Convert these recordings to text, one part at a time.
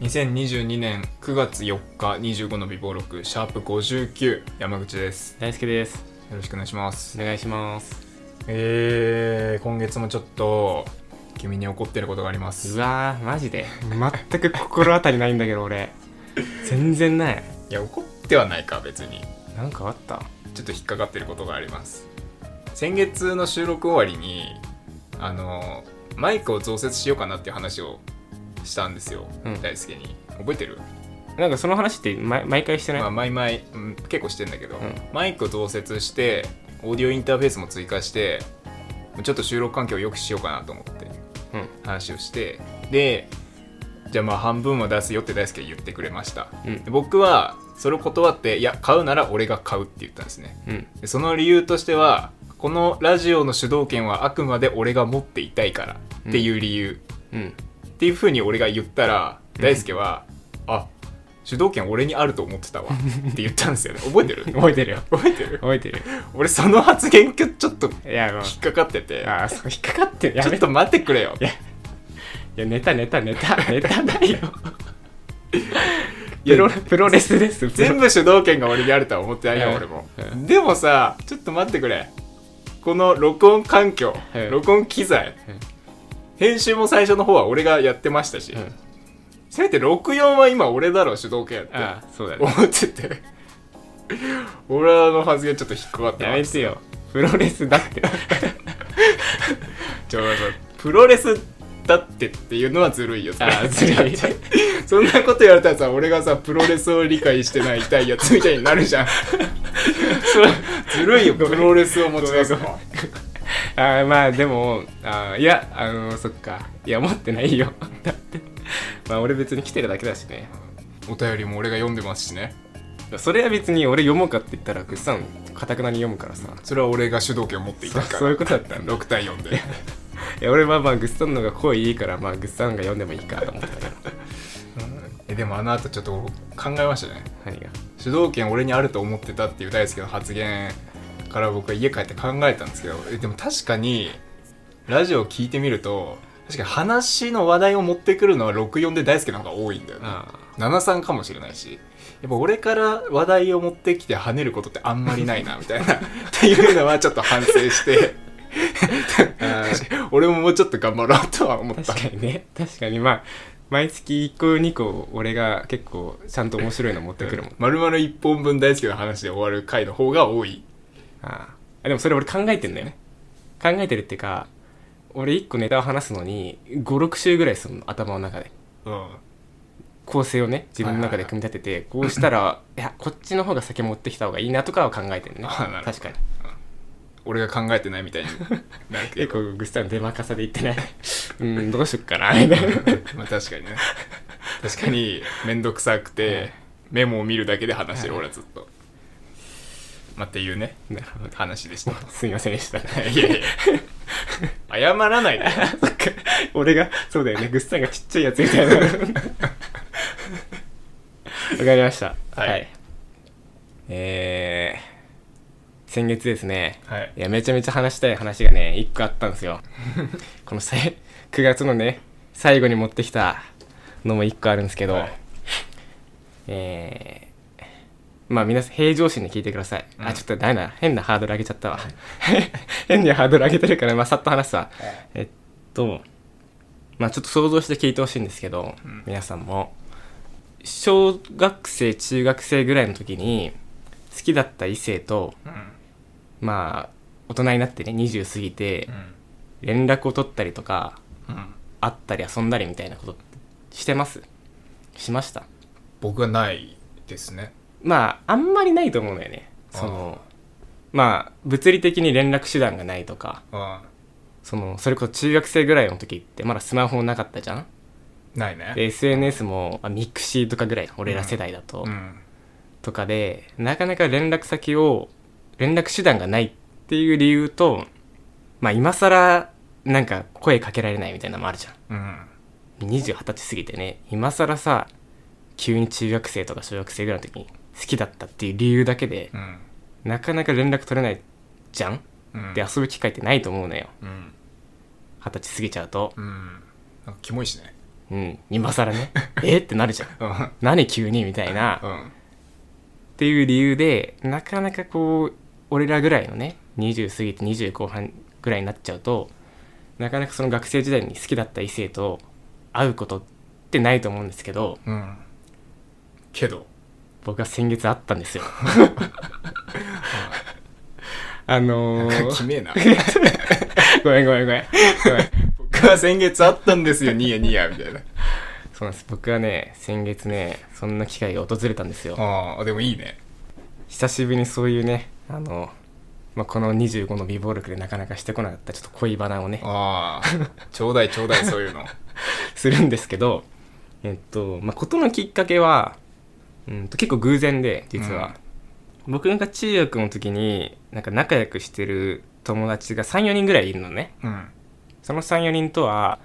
2022年9月4日25の微暴録シャープ59山口です。大輔です。よろしくお願いします。お願いします。えー、今月もちょっと君に怒ってることがありまうすわーマジで？全く心当たりないんだけど俺。全然ない。いや怒ってはないか別に。なんかあった？ちょっと引っかかってることがあります。先月の収録終わりにあのマイクを増設しようかなっていう話をしたんですよ、うん。大輔に。覚えてる？なんかその話って毎毎回してない、まあ、毎々、うん結構してんだけど、うん。マイクを増設してオーディオインターフェースも追加してちょっと収録環境を良くしようかなと思ってうん。話をしてでじゃあまあ半分は出すよって大輔が言ってくれました。うん。で僕はそれを断っていや買うなら俺が買うって言ったんですね。うん。でその理由としてはこのラジオの主導権はあくまで俺が持っていたいからっていう理由、うんっていうふうに俺が言ったら大輔は「あ主導権俺にあると思ってたわ」って言ったんですよね。覚えてる？覚えてるよ。覚えてる？覚えてる俺その発言ちょっといやもう。引っかかってて。あーそう引っかかってる。やめちょっと待ってくれよ。いやいやネタネタネタ ネタだよ。プロプロレスです。全部主導権が俺にあるとは思ってないようん。俺も。うん。でもさちょっと待ってくれ。この録音環境うん。録音機材編集も最初の方は俺がやってましたし。うん。せめて64は今俺だろ主導権って。ああそうだね。思ってて。俺はあの発言ちょっと引っかかってやめてよ。プロレスだって。ちょプロレスだってっていうのはずるいよ。あーずるい そんなこと言われたらさ俺がさプロレスを理解してない痛いやつみたいになるじゃん。ずるいよプロレスを持ち出す。のは あーまあでもあーいやあのそっか。いや持ってないよ。だってまあ俺別に来てるだけだしね。お便りも俺が読んでますしね。それは別に俺読もうかって言ったらグッサンかたくなに読むからさ。それは俺が主導権を持っていたから。そういうことだったんだ。6対4で。いや俺はまあグッサンの方が声いいからまあグッサンが読んでもいいかと思ってたけど えでもあの後ちょっと考えましたね。何が？主導権俺にあると思ってたっていう大輔の発言から僕は家帰って考えたんですけどえでも確かにラジオを聞いてみると確かに話の話題を持ってくるのは64で大輔の方が多いんだよね。あ73かもしれないし。やっぱ俺から話題を持ってきて跳ねることってあんまりないな みたいな。っていうのはちょっと反省して。あ 俺ももうちょっと頑張ろうとは思った。確かにね。確かに。まあ毎月1個2個俺が結構ちゃんと面白いの持ってくるもん。丸々1本分大輔の話で終わる回の方が多いああでもそれ俺考えてんだよね。考えてるっていうか俺1個ネタを話すのに56週ぐらいするの頭の中で。うん。構成をね自分の中で組み立ててこうしたらいやこっちの方が先持ってきた方がいいなとかは考えてるね。確かに。俺が考えてないみたいになるけ 結ど構グッサン出まかさで言ってない。うんどうしよっかなみたいな。まあ確かにね。確かに面倒くさくてメモを見るだけで話してる俺はずっとまあっていうねなるほど話でした。すみませんでした。いやいや謝らないで。そっか。俺がそうだよね。グッサンがちっちゃいやつみたいな。わかりました。はい。えー、先月ですね。はい。いやめちゃめちゃ話したい話がね一個あったんですよ。このさい9月のね最後に持ってきたのも一個あるんですけど、はい。えー、まあ皆さん平常心で聞いてください、うん。あちょっとダメだ。変なハードル上げちゃったわ。変にハードル上げてるからまあさっと話すわ。えっとまあちょっと想像して聞いてほしいんですけど、うん。皆さんも。小学生中学生ぐらいの時に好きだった異性とうん。まあ大人になってね20過ぎて連絡を取ったりとかうん。会ったり遊んだりみたいなことしてます？しました？僕はないですねまああんまりないと思うんだよね。そのまあ物理的に連絡手段がないとか。うんそのそれこそ中学生ぐらいの時ってまだスマホなかったじゃん？ないね。で SNS もあ mixi とかぐらい俺ら世代だと、うん。とかでなかなか連絡先を連絡手段がないっていう理由とまあ今更なんか声かけられないみたいなのもあるじゃん。うん。20、20歳過ぎてね今更さ急に中学生とか小学生ぐらいの時に好きだったっていう理由だけでうん。なかなか連絡取れないじゃん？うん。で遊ぶ機会ってないと思うのよ。うん。二十歳過ぎちゃうと。うん。なんかキモいしね。うん。今更ね。え？ってなるじゃん。うん。何急に？みたいな。うん。っていう理由でなかなかこう俺らぐらいのね20過ぎて20後半ぐらいになっちゃうとなかなかその学生時代に好きだった異性と会うことってないと思うんですけどうん。けど僕は先月会ったんですよ。あのー、決めえな。ごめんごめんごめん。ごめん。僕は先月あったんですよ。ニヤニヤみたいな。そうなんです。僕はね先月ねそんな機会が訪れたんですよ。ああでもいいね。久しぶりにそういうねあの、まあ、この25の美貌録でなかなかしてこなかったちょっと恋バナをね。ああちょうだいちょうだいそういうの。するんですけどえっとまあ事のきっかけはうんと結構偶然で実は、僕が中学の時になんか仲良くしてる友達が34人ぐらいいるのね。うん。その34人とは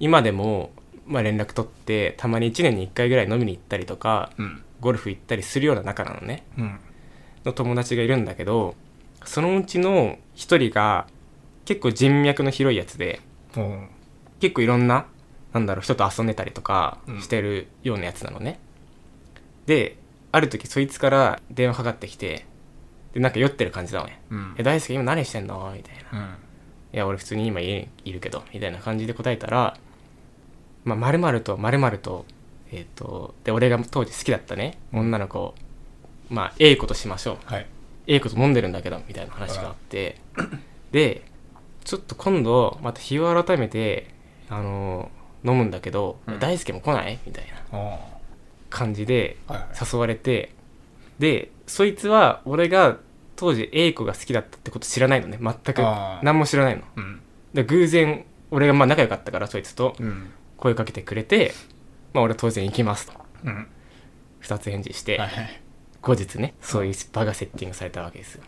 今でも、まあ、連絡取ってたまに1年に1回ぐらい飲みに行ったりとかうん。ゴルフ行ったりするような仲なのね。うん。の友達がいるんだけどそのうちの一人が結構人脈の広いやつで結構いろんななんだろう人と遊んでたりとかうん。してるようなやつなのね、である時そいつから電話かかってきてでなんか酔ってる感じだわね。うん「え大輔今何してんの?」みたいな。うん「いや俺普通に今家にいるけど」みたいな感じで答えたら「まあ、〇〇と〇〇とえっ、とで俺が当時好きだったね。女の子まあ A 子としましょう。はい。A 子と飲んでるんだけどみたいな話があって。でちょっと今度また日を改めてあの飲むんだけど、うん。大輔も来ない？みたいな。あ感じであはいはい。誘われてでそいつは俺が当時 A 子が好きだったってこと知らないのね。全く。何も知らないの。うん。で偶然俺がまあ仲良かったからそいつとうん。声かけてくれてまあ俺は当然行きますと。うん。二つ返事して、はいはい。後日ねそういう場がセッティングされたわけですよ。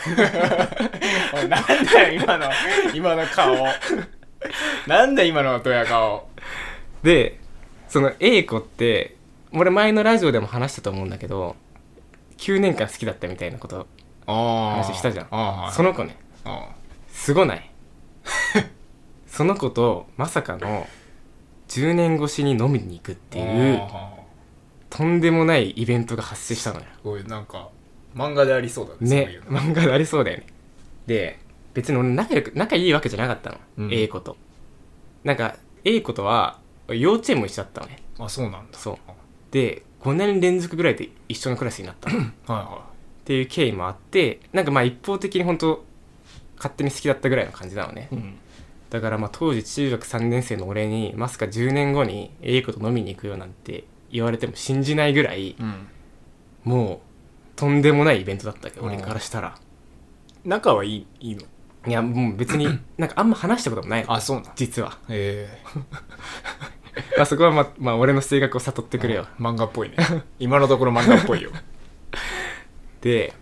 なんだよ今の今の顔。なんだ今のドヤ顔。でその A 子って俺前のラジオでも話したと思うんだけど9年間好きだったみたいなこと話したじゃん。ああその子ね。あすごない。その子とまさかの10年越しに飲みに行くっていうとんでもないイベントが発生したのよ。すごいなんか漫画でありそうだねねいうの。漫画でありそうだよね。で別に俺仲良く仲いいわけじゃなかったの、うん。A 子と。なんか A 子とは幼稚園も一緒だったのね。あそうなんだ。そうで5年連続ぐらいで一緒のクラスになった。はいはていう経緯もあってなんかまあ一方的に本当勝手に好きだったぐらいの感じなのね。いうん。だからまあ当時中学3年生の俺にまさか10年後に A 子と飲みに行くよなんて言われても信じないぐらいうん。もうとんでもないイベントだったわけどうん。俺からしたら。仲はいいいいの？いやもう別に なんかあんま話したこともないの。あそうなん。実は、え まあ、そこはまあ、まあ、俺の性格を悟ってえくれよ。漫画っぽいね。今のところ漫画っぽいよ。で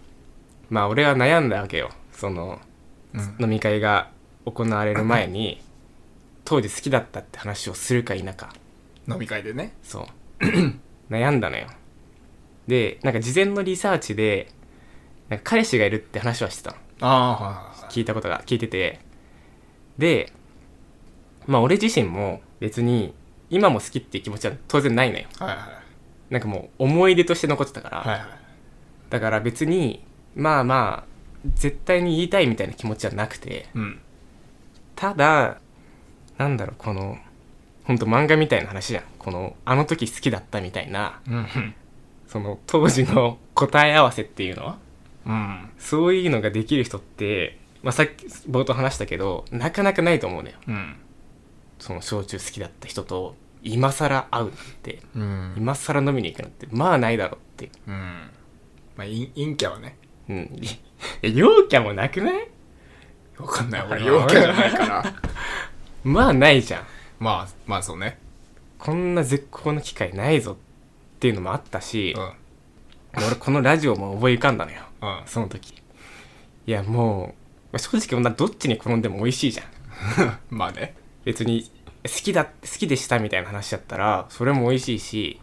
まあ俺は悩んだわけよ。そのうん。飲み会が行われる前に当時好きだったって話をするか否か。飲み会でね。そう。悩んだのよ。でなんか事前のリサーチでなんか彼氏がいるって話はしてたの。ああ聞いたことが聞いてて。でまあ俺自身も別に今も好きっていう気持ちは当然ないのよ。はいはい。なんかもう思い出として残ってたから、はいはい。だから別にまあまあ絶対に言いたいみたいな気持ちはなくて。うん。ただなんだろうこのほんと漫画みたいな話じゃん。このあの時好きだったみたいなうんその当時の答え合わせっていうのうん。そういうのができる人って、まあ、さっき冒頭話したけどなかなかないと思うのよ。うんその焼酎好きだった人と今更会うなんてうん。今更飲みに行くなんてまあないだろうって。うん。まあ陰陰キャはね。うん。陽キャもなくない？わかんない。俺あ陽キャじゃないから。まあないじゃん。まあまあそうね。こんな絶好の機会ないぞっていうのもあったしう、ん。俺このラジオも思い浮かんだのよ。うん。その時。いやもうまあ正直女どっちに転んでも美味しいじゃん。まあね別に好きだ好きでしたみたいな話だったらそれも美味しいし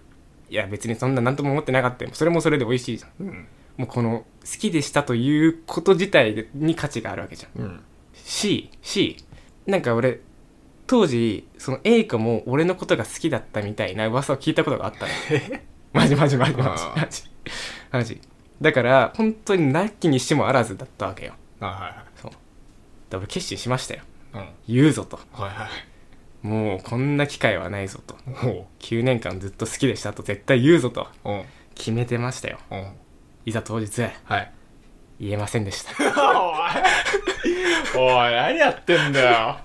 いや別にそんな何とも思ってなかったよ。それもそれで美味しいじゃん。うん。もうこの好きでしたということ自体に価値があるわけじゃん。うん。ししなんか俺当時その A 子も俺のことが好きだったみたいな噂を聞いたことがあったの。マジマジマジマジマジ。マジ。だから本当になきにしもあらずだったわけよ。あはそう。だから俺決心しましたよ言うぞと。うんはいはい。もうこんな機会はないぞと。お9年間ずっと好きでしたと。絶対言うぞと。決めてましたよ。うん。いざ当日はい。言えませんでした。おい。おい何やってんだよ。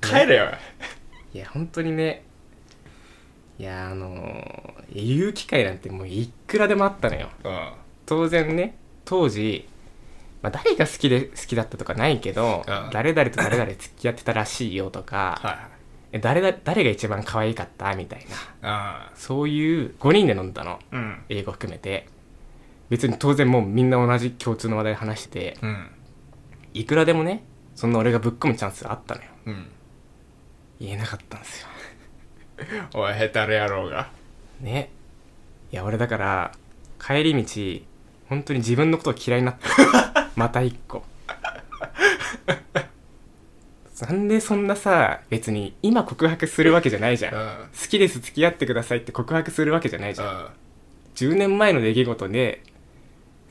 帰れよ。いや本当にね。いやあのー言う機会なんてもういくらでもあったのよ。うん。当然ね当時、まあ、誰が好きで好きだったとかないけど、うん。誰々と誰々付き合ってたらしいよとか、はいえ誰だ誰が一番可愛かったみたいなあそういう5人で飲んだの。あうん。英語含めて。別に当然もうみんな同じ共通の話題話しててうん。いくらでもねそんな俺がぶっ込むチャンスがあったのよ。うん。言えなかったんですよ。おいヘタレ野郎が。ね。いや俺だから帰り道本当に自分のことを嫌いになった また一個。なんでそんなさ別に今告白するわけじゃないじゃん。うん。好きです付き合ってくださいって告白するわけじゃないじゃん。うん。10年前の出来事で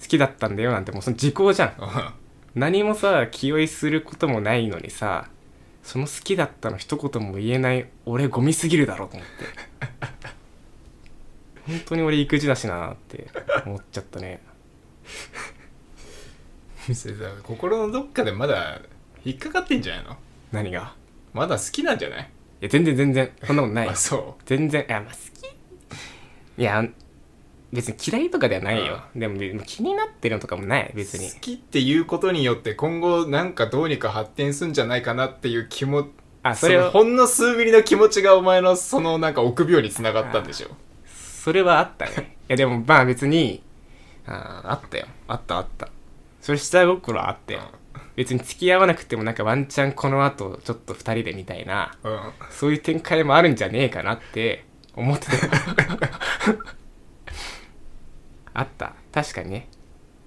好きだったんだよなんてもうその時効じゃん。何もさ気負いすることもないのにさその好きだったの一言も言えない俺ゴミすぎるだろうと思って。本当に俺育児だしなって思っちゃったねそれさ心のどっかでまだ引っかかってんじゃないの？何が？まだ好きなんじゃない？いや全然全然そんなことないあそ全然いやまあ好き。いや別に嫌いとかではないよ。でも気になってるのとかもないう別に。好きっていうことによって今後なんかどうにか発展するんじゃないかなっていう気もそあそれほんの数ミリの気持ちがお前のそのなんか臆病につながったんでしょ？それはあったね。いやでもまあ別にあーあったよ。あったあったそれ下心はあったよ別に付き合わなくてもなんかワンチャンこの後ちょっと二人でみたいなうん。そういう展開もあるんじゃねえかなって思ってた。よ あった。確かにね。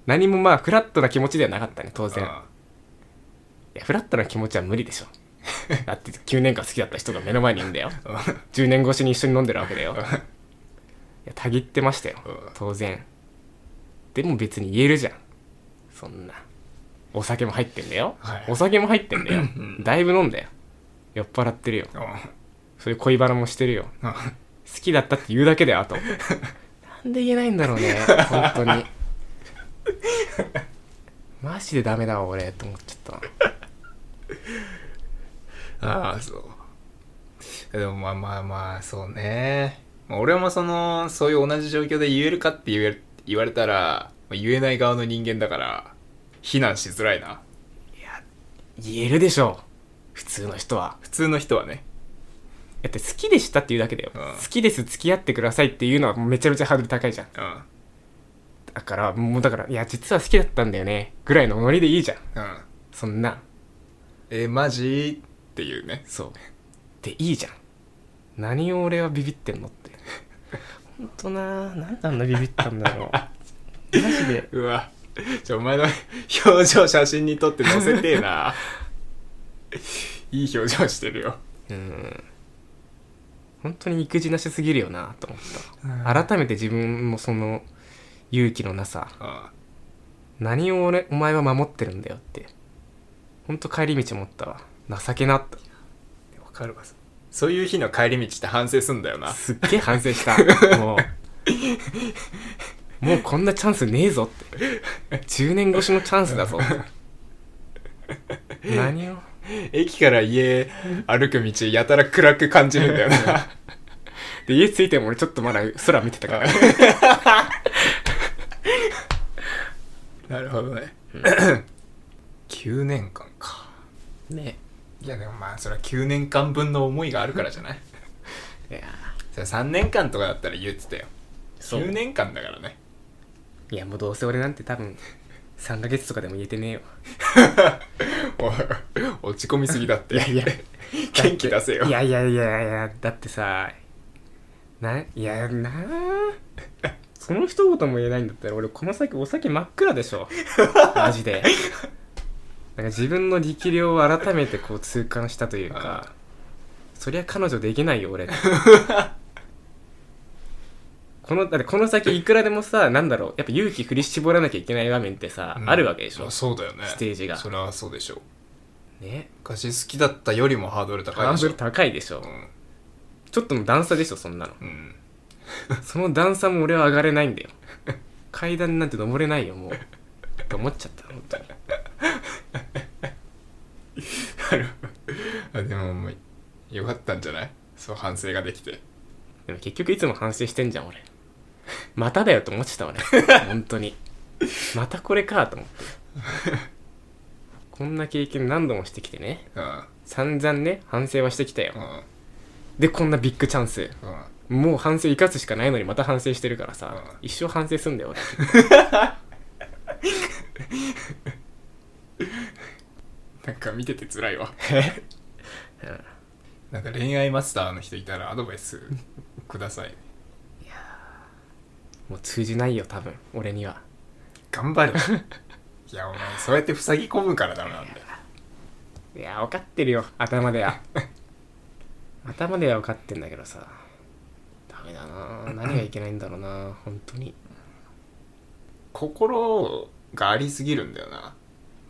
何もまあフラットな気持ちではなかったね当然。いやフラットな気持ちは無理でしょ。だって9年間好きだった人が目の前にいるんだよ。10年越しに一緒に飲んでるわけだよ。いやたぎってましたよ。うん。当然。でも別に言えるじゃんそんな。お酒も入ってんだよ、はい。お酒も入ってんだよ。ん。だいぶ飲んだよ。酔っ払ってるよ。そういう恋バナもしてるよ。うん。好きだったって言うだけだよあと。なんで言えないんだろうね本当に。マジでダメだわ俺と思っちゃった。ああそう。でもまあまあまあそうね。まあ俺もそのそういう同じ状況で言えるかって言え言われたらまあ言えない側の人間だから非難しづらいな。言えるでしょ普通の人は。普通の人はね。だって好きでしたって言うだけだよ、うん。好きです付き合ってくださいっていうのはめちゃめちゃハードル高いじゃん。うん。だからもうだからいや実は好きだったんだよね。ぐらいのノリでいいじゃん。うん。そんな。えマジ？っていうね。そう。でいいじゃん。何を俺はビビってんのって。ほんとな。なんであんなビビったんだろう。マジで。うわじゃあお前の表情写真に撮って載せてえな。いい表情してるよ。うん。本当に育児なしすぎるよなと思った、改めて自分もその勇気のなさ。うん何を俺お前は守ってるんだよって。ほんと帰り道思ったわ。情けなってわかるわ。そういう日の帰り道って反省すんだよな。すっげえ反省した。もうもうこんなチャンスねえぞって。10年越しのチャンスだぞって。何を？駅から家歩く道やたら暗く感じるんだよな。で家着いても俺ちょっとまだ空見てたから。なるほどね。9年間か。ね。いやでもまあそれは9年間分の思いがあるからじゃない？いや。それ3年間とかだったら言ってたよ。そう。9年間だからねいやもうどうせ俺なんて多分3ヶ月とかでも言えてねえよ。おい落ち込みすぎだって。いやいや。元気出せよ。いやいやいやいやだってさないやなあその一言も言えないんだったら俺この先お酒真っ暗でしょ。マジで。なんか自分の力量を改めてこう痛感したというかそりゃ彼女できないよ俺 このだってこの先いくらでもさなんだろうやっぱ勇気振り絞らなきゃいけない場面ってさ、うん。あるわけでしょ？まあそうだよね。ステージが。それはそうでしょう。ね。昔好きだったよりもハードル高いでしょ。ハードル高いでしょ、ちょっとの段差でしょそんなの。うん、うん、その段差も俺は上がれないんだよ。階段なんて登れないよもう。って思っちゃった本当に。あでももうよかったんじゃない？そう反省ができて。でも結局いつも反省してんじゃん俺まただよと思ってた俺。本当に。またこれかと思って。こんな経験何度もしてきてね。うん散々ね反省はしてきたよ。うんでこんなビッグチャンス。うんもう反省生かすしかないのにまた反省してるからさ、うん一生反省すんだよ俺。なんか見てて辛いわ。なんか恋愛マスターの人いたらアドバイスくださいもう通じないよ多分。俺には。頑張れいやお前そうやって塞ぎ込むからダメなんだよ。いや分かってるよ。頭では。頭では分かってんだけどさ。ダメだな。何がいけないんだろうな。本当に。心がありすぎるんだよな。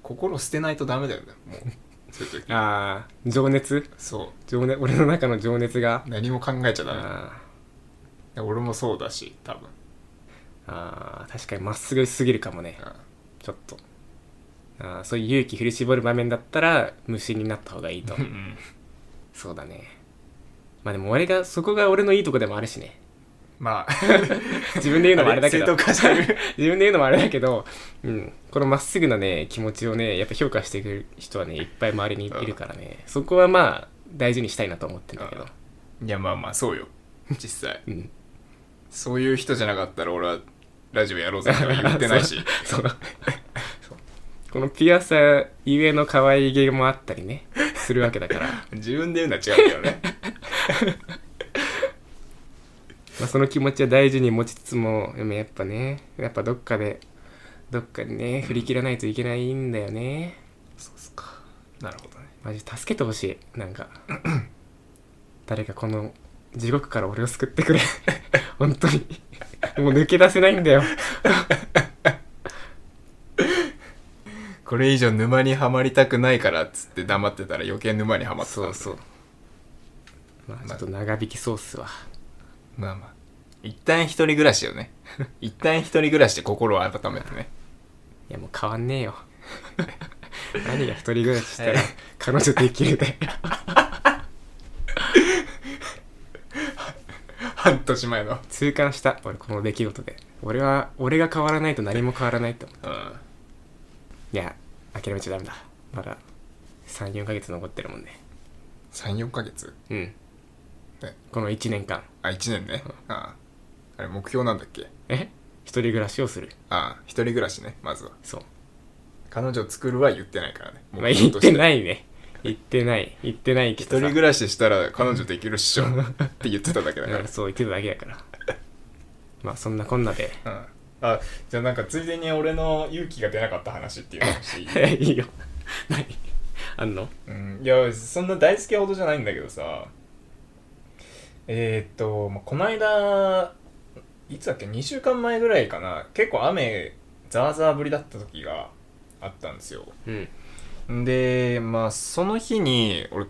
心捨てないとダメだよね。もうそういう時。ああ情熱？そ情熱俺の中の情熱が？う何も考えちゃダメ。俺もそうだし多分。ーあー確かにまっすぐすぎるかもね。ちょっと。あーそういう勇気振り絞る場面だったら無心になった方がいいと。うんうん。そうだね。まあでも俺がそこが俺のいいとこでもあるしね。まあ。自分で言うのもあれだけど。自分で言うのもあれだけど、うん、このまっすぐなね気持ちをねやっぱ評価してくれる人はねいっぱい周りにいるからね。そこはまあ大事にしたいなと思ってるんだけど。いやまあまあそうよ。実際。うん。そういう人じゃなかったら俺はラジオやろうぜとは言ってないし。そう そう。このピュアさゆえの可愛げもあったりね。するわけだから、自分で言うのは違うけどね。まあ、その気持ちは大事に持ちつつもでもやっぱねやっぱどっかでどっかでね振り切らないといけないんだよね。そうっすか。なるほどね。マジ助けてほしい。なんか 誰かこの地獄から俺を救ってくれ。本当にもう抜け出せないんだよ。これ以上沼にはまりたくないからっつって黙ってたら余計沼にはまってた。んだそうそう。まあちょっと長引きそうっすわ。まあまあ。一旦一人暮らしよね。一旦一人暮らしで心を温めてね。いやもう変わんねえよ。何が一人暮らししたら彼女できるで半年前の。痛感した。俺この出来事で。俺は俺が変わらないと何も変わらないと思ううん。いや諦めちゃダメだ。まだ34ヶ月残ってるもんね。34ヶ月？うん。ねこの1年間。あ1年ね？ああ。あれ目標なんだっけ？え？一人暮らしをする？ああ一人暮らしねまずは。そう。彼女作るは言ってないからね。まあ言っていないね言ってない言ってないけ一人暮らししたら彼女できるっしょ。って言ってただけだから。うんそう言ってただけだから。まあそんなこんなで。うん。あじゃあなんかついでに俺の勇気が出なかった話っていうのをしていいいいよ。何？あんの？うん、いやそんな大好きほどじゃないんだけどさ。えー、っと、まあ、この間いつだっけ？2週間前ぐらいかな。結構雨ザーザー降りだった時があったんですよ。うんでまあその日に俺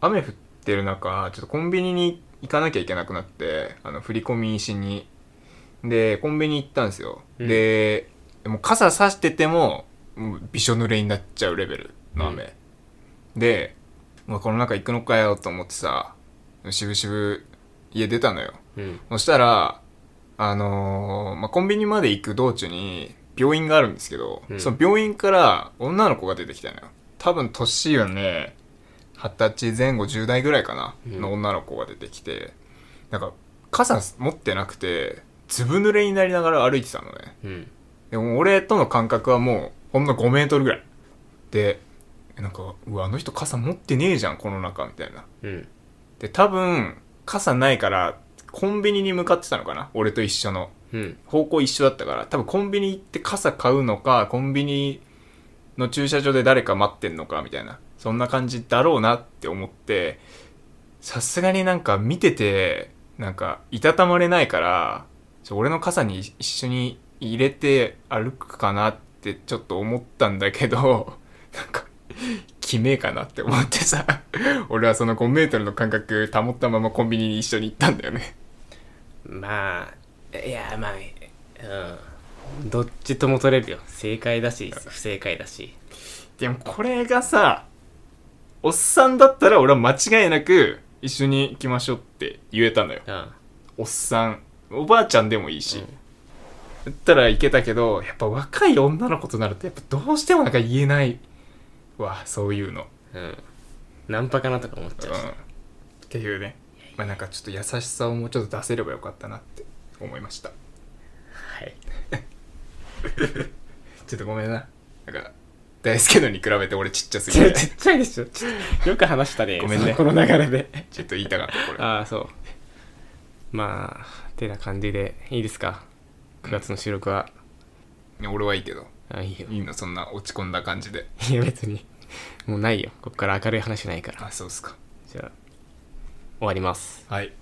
雨降ってる中ちょっとコンビニに行かなきゃいけなくなってあの振り込みしに。でコンビニ行ったんですよ、うん。でもう傘さしててももうびしょ濡れになっちゃうレベルの雨、で、まあ、この中行くのかよと思ってさしぶしぶ家出たのよ。うん。そしたらあのーまあ、コンビニまで行く道中に病院があるんですけど、うん。その病院から女の子が出てきたのよ。多分年はね二十歳前後10代ぐらいかな、うん。の女の子が出てきてなんか傘持ってなくてずぶ濡れになりながら歩いてたのね。うん。でも俺との間隔はもうほんの5メートルぐらい。でなんかうわあの人傘持ってねえじゃんこの中みたいな。うん。で多分傘ないからコンビニに向かってたのかな俺と一緒のうん。方向一緒だったから多分コンビニ行って傘買うのかコンビニの駐車場で誰か待ってんのかみたいな。そんな感じだろうなって思ってさすがになんか見ててなんかいたたまれないから俺の傘に一緒に入れて歩くかなってちょっと思ったんだけどなんか決めかなって思ってさ俺はその5メートルの間隔保ったままコンビニに一緒に行ったんだよね。まあいやまあうん。どっちとも取れるよ。正解だし不正解だし。でもこれがさおっさんだったら俺は間違いなく一緒に行きましょうって言えたのよ。うん。おっさん。おばあちゃんでもいいし、うん。言ったらいけたけどやっぱ若い女の子となるとやっぱどうしてもなんか言えない。わそういうの。うん。ナンパかなとか思っちゃうし、うん。っていうね。まあなんかちょっと優しさをもうちょっと出せればよかったなって思いました。はい。ちょっとごめんな。なんか大輔のに比べて俺ちっちゃすぎ ちてっちゃいでしょ。よく話したね。ごめんね。この流れで。ちょっと言いたかったこれ。ああそう。まあてな感じでいいですか。9月の収録は、俺はいいけど。あいいよ。いいの？そんな落ち込んだ感じで。いや別に。もうないよ。ここから明るい話ないから。あそうっすか。じゃあ終わります。はい